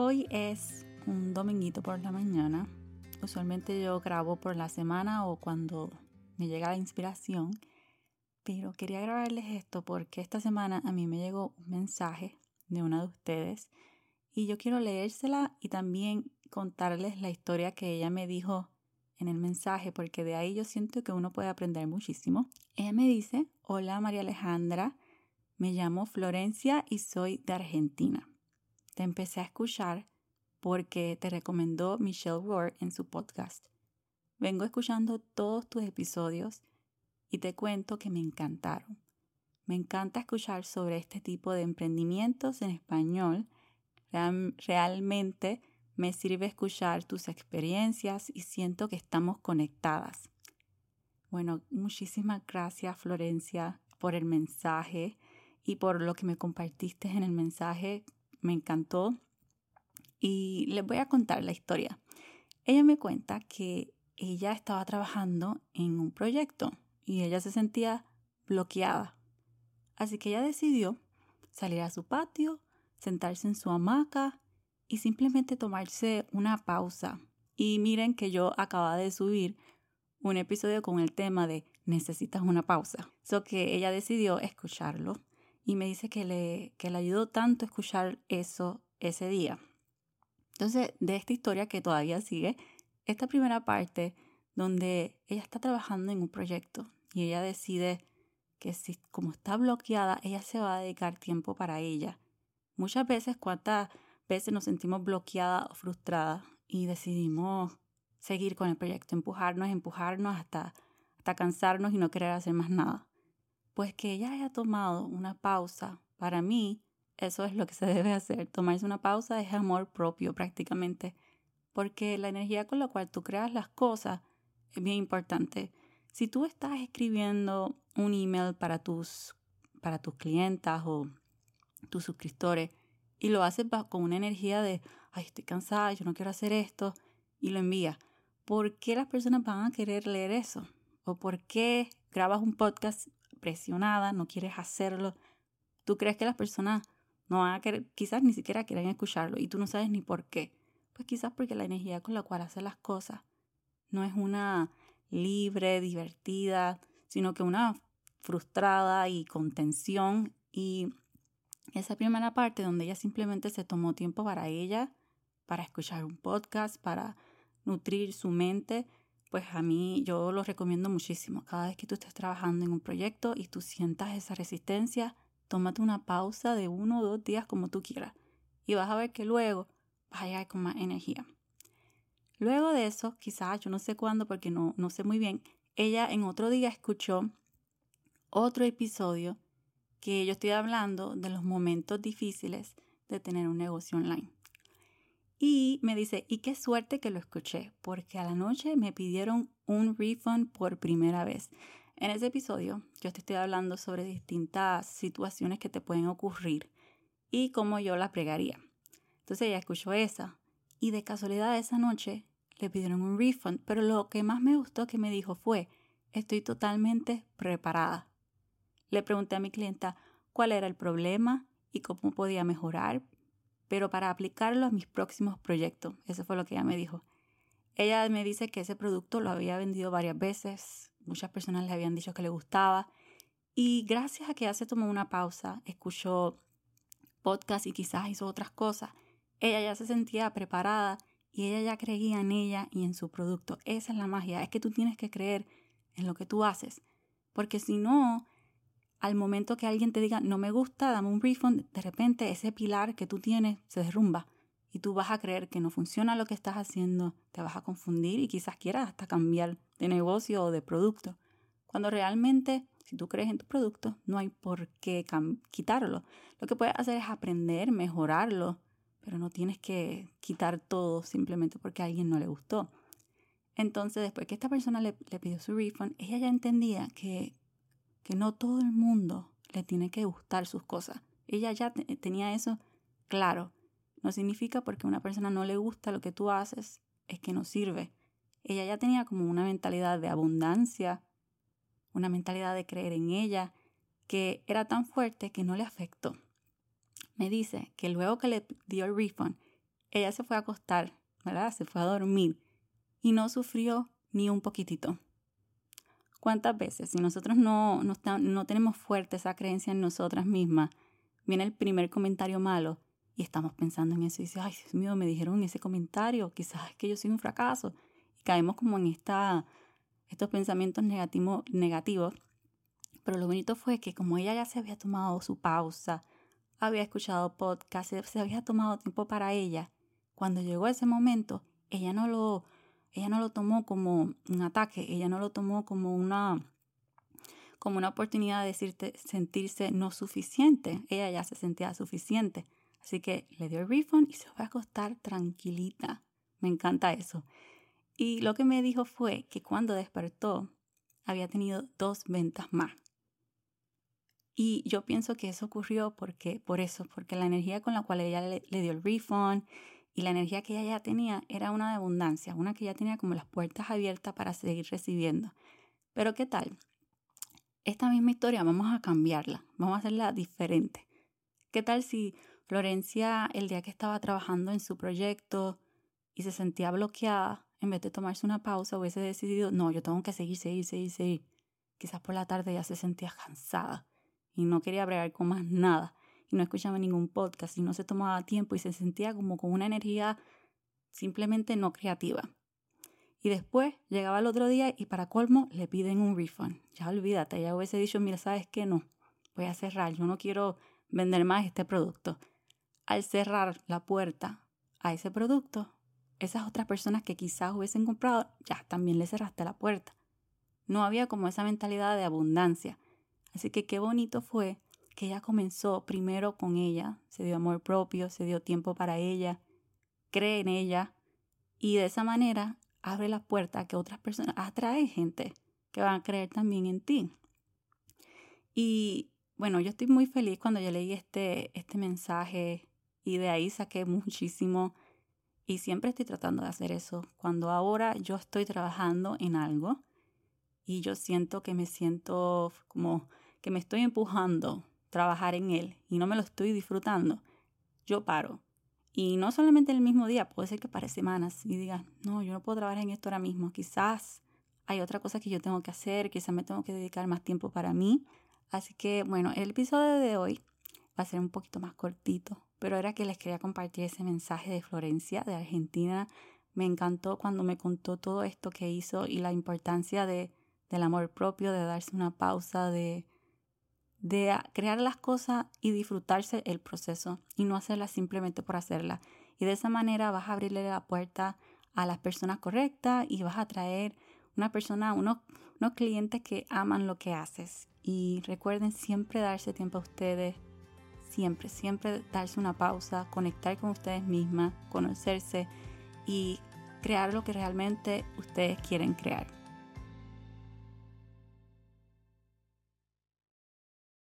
Hoy es un dominguito por la mañana. Usualmente yo grabo por la semana o cuando me llega la inspiración. Pero quería grabarles esto porque esta semana a mí me llegó un mensaje de una de ustedes y yo quiero leérsela y también contarles la historia que ella me dijo en el mensaje porque de ahí yo siento que uno puede aprender muchísimo. Ella me dice, hola María Alejandra, me llamo Florencia y soy de Argentina. Te empecé a escuchar porque te recomendó Michelle Rohr en su podcast. Vengo escuchando todos tus episodios y te cuento que me encantaron. Me encanta escuchar sobre este tipo de emprendimientos en español. realmente me sirve escuchar tus experiencias y siento que estamos conectadas. Bueno, muchísimas gracias Florencia por el mensaje y por lo que me compartiste en el mensaje. Me encantó. Y les voy a contar la historia. Ella me cuenta que ella estaba trabajando en un proyecto y ella se sentía bloqueada. Así que ella decidió salir a su patio, sentarse en su hamaca y simplemente tomarse una pausa. Y miren que yo acababa de subir un episodio con el tema de necesitas una pausa. So que ella decidió escucharlo y me dice que le, que le ayudó tanto escuchar eso ese día. Entonces, de esta historia que todavía sigue, esta primera parte donde ella está trabajando en un proyecto y ella decide que si como está bloqueada, ella se va a dedicar tiempo para ella. Muchas veces, cuántas veces nos sentimos bloqueadas o frustradas y decidimos seguir con el proyecto, empujarnos, empujarnos hasta, hasta cansarnos y no querer hacer más nada. Pues que ella haya tomado una pausa, para mí, eso es lo que se debe hacer. Tomarse una pausa es amor propio prácticamente, porque la energía con la cual tú creas las cosas es bien importante. Si tú estás escribiendo un email para tus, para tus clientas o tus suscriptores y lo haces con una energía de, ay, estoy cansada, yo no quiero hacer esto, y lo envías, ¿por qué las personas van a querer leer eso? ¿O por qué grabas un podcast presionada, no quieres hacerlo, tú crees que las personas no van a querer, quizás ni siquiera quieren escucharlo y tú no sabes ni por qué. Pues quizás porque la energía con la cual haces las cosas no es una libre, divertida, sino que una frustrada y con tensión. Y esa primera parte donde ella simplemente se tomó tiempo para ella, para escuchar un podcast, para nutrir su mente, pues a mí yo lo recomiendo muchísimo. Cada vez que tú estés trabajando en un proyecto y tú sientas esa resistencia, tómate una pausa de uno o dos días como tú quieras y vas a ver que luego vas a llegar con más energía. Luego de eso, quizás yo no sé cuándo porque no, no sé muy bien, ella en otro día escuchó otro episodio que yo estoy hablando de los momentos difíciles de tener un negocio online. Y me dice, y qué suerte que lo escuché, porque a la noche me pidieron un refund por primera vez. En ese episodio yo te estoy hablando sobre distintas situaciones que te pueden ocurrir y cómo yo las pregaría. Entonces ella escuchó esa y de casualidad esa noche le pidieron un refund, pero lo que más me gustó que me dijo fue, estoy totalmente preparada. Le pregunté a mi clienta cuál era el problema y cómo podía mejorar pero para aplicarlo a mis próximos proyectos. Eso fue lo que ella me dijo. Ella me dice que ese producto lo había vendido varias veces, muchas personas le habían dicho que le gustaba y gracias a que ella se tomó una pausa, escuchó podcast y quizás hizo otras cosas, ella ya se sentía preparada y ella ya creía en ella y en su producto. Esa es la magia, es que tú tienes que creer en lo que tú haces, porque si no, al momento que alguien te diga no me gusta, dame un refund, de repente ese pilar que tú tienes se derrumba y tú vas a creer que no funciona lo que estás haciendo, te vas a confundir y quizás quieras hasta cambiar de negocio o de producto. Cuando realmente, si tú crees en tu producto, no hay por qué quitarlo. Lo que puedes hacer es aprender, mejorarlo, pero no tienes que quitar todo simplemente porque a alguien no le gustó. Entonces, después que esta persona le, le pidió su refund, ella ya entendía que que no todo el mundo le tiene que gustar sus cosas. Ella ya tenía eso claro. No significa porque una persona no le gusta lo que tú haces, es que no sirve. Ella ya tenía como una mentalidad de abundancia, una mentalidad de creer en ella, que era tan fuerte que no le afectó. Me dice que luego que le dio el refund, ella se fue a acostar, ¿verdad? Se fue a dormir y no sufrió ni un poquitito. ¿Cuántas veces, si nosotros no, no, no tenemos fuerte esa creencia en nosotras mismas, viene el primer comentario malo y estamos pensando en eso y dice, ay, Dios mío, me dijeron ese comentario, quizás es que yo soy un fracaso. Y caemos como en esta, estos pensamientos negativos, negativos. Pero lo bonito fue que como ella ya se había tomado su pausa, había escuchado podcast, se había tomado tiempo para ella, cuando llegó ese momento, ella no lo, ella no lo tomó como un ataque, ella no lo tomó como una como una oportunidad de decirte, sentirse no suficiente. Ella ya se sentía suficiente. Así que le dio el refund y se fue a acostar tranquilita. Me encanta eso. Y lo que me dijo fue que cuando despertó había tenido dos ventas más. Y yo pienso que eso ocurrió porque, por eso, porque la energía con la cual ella le, le, dio el refund y la energía que ella ya tenía era una de abundancia, una que ya tenía como las puertas abiertas para seguir recibiendo. Pero ¿qué tal? Esta misma historia vamos a cambiarla, vamos a hacerla diferente. ¿Qué tal si Florencia, el día que estaba trabajando en su proyecto y se sentía bloqueada, en vez de tomarse una pausa, hubiese decidido, no, yo tengo que seguir, seguir, seguir, seguir. Quizás por la tarde ya se sentía cansada y no quería bregar con más nada y no escuchaba ningún podcast y no se tomaba tiempo y se sentía como con una energía simplemente no creativa. Y después llegaba el otro día y para colmo le piden un refund. Ya olvídate, ya hubiese dicho, mira, ¿sabes qué? No, voy a cerrar, yo no quiero vender más este producto al cerrar la puerta a ese producto, esas otras personas que quizás hubiesen comprado, ya también le cerraste la puerta. No había como esa mentalidad de abundancia. Así que qué bonito fue que ella comenzó primero con ella, se dio amor propio, se dio tiempo para ella, cree en ella y de esa manera abre la puerta a que otras personas, atrae gente que van a creer también en ti. Y bueno, yo estoy muy feliz cuando yo leí este, este mensaje y de ahí saqué muchísimo y siempre estoy tratando de hacer eso. Cuando ahora yo estoy trabajando en algo y yo siento que me siento como que me estoy empujando trabajar en él y no me lo estoy disfrutando, yo paro. Y no solamente el mismo día, puede ser que para semanas y diga, no, yo no puedo trabajar en esto ahora mismo, quizás hay otra cosa que yo tengo que hacer, quizás me tengo que dedicar más tiempo para mí. Así que bueno, el episodio de hoy va a ser un poquito más cortito, pero era que les quería compartir ese mensaje de Florencia, de Argentina. Me encantó cuando me contó todo esto que hizo y la importancia de, del amor propio, de darse una pausa, de, de crear las cosas y disfrutarse el proceso y no hacerlas simplemente por hacerla. Y de esa manera vas a abrirle la puerta a las personas correctas y vas a traer una persona, unos, unos clientes que aman lo que haces. Y recuerden siempre darse tiempo a ustedes, siempre, siempre darse una pausa, conectar con ustedes mismas, conocerse y crear lo que realmente ustedes quieren crear.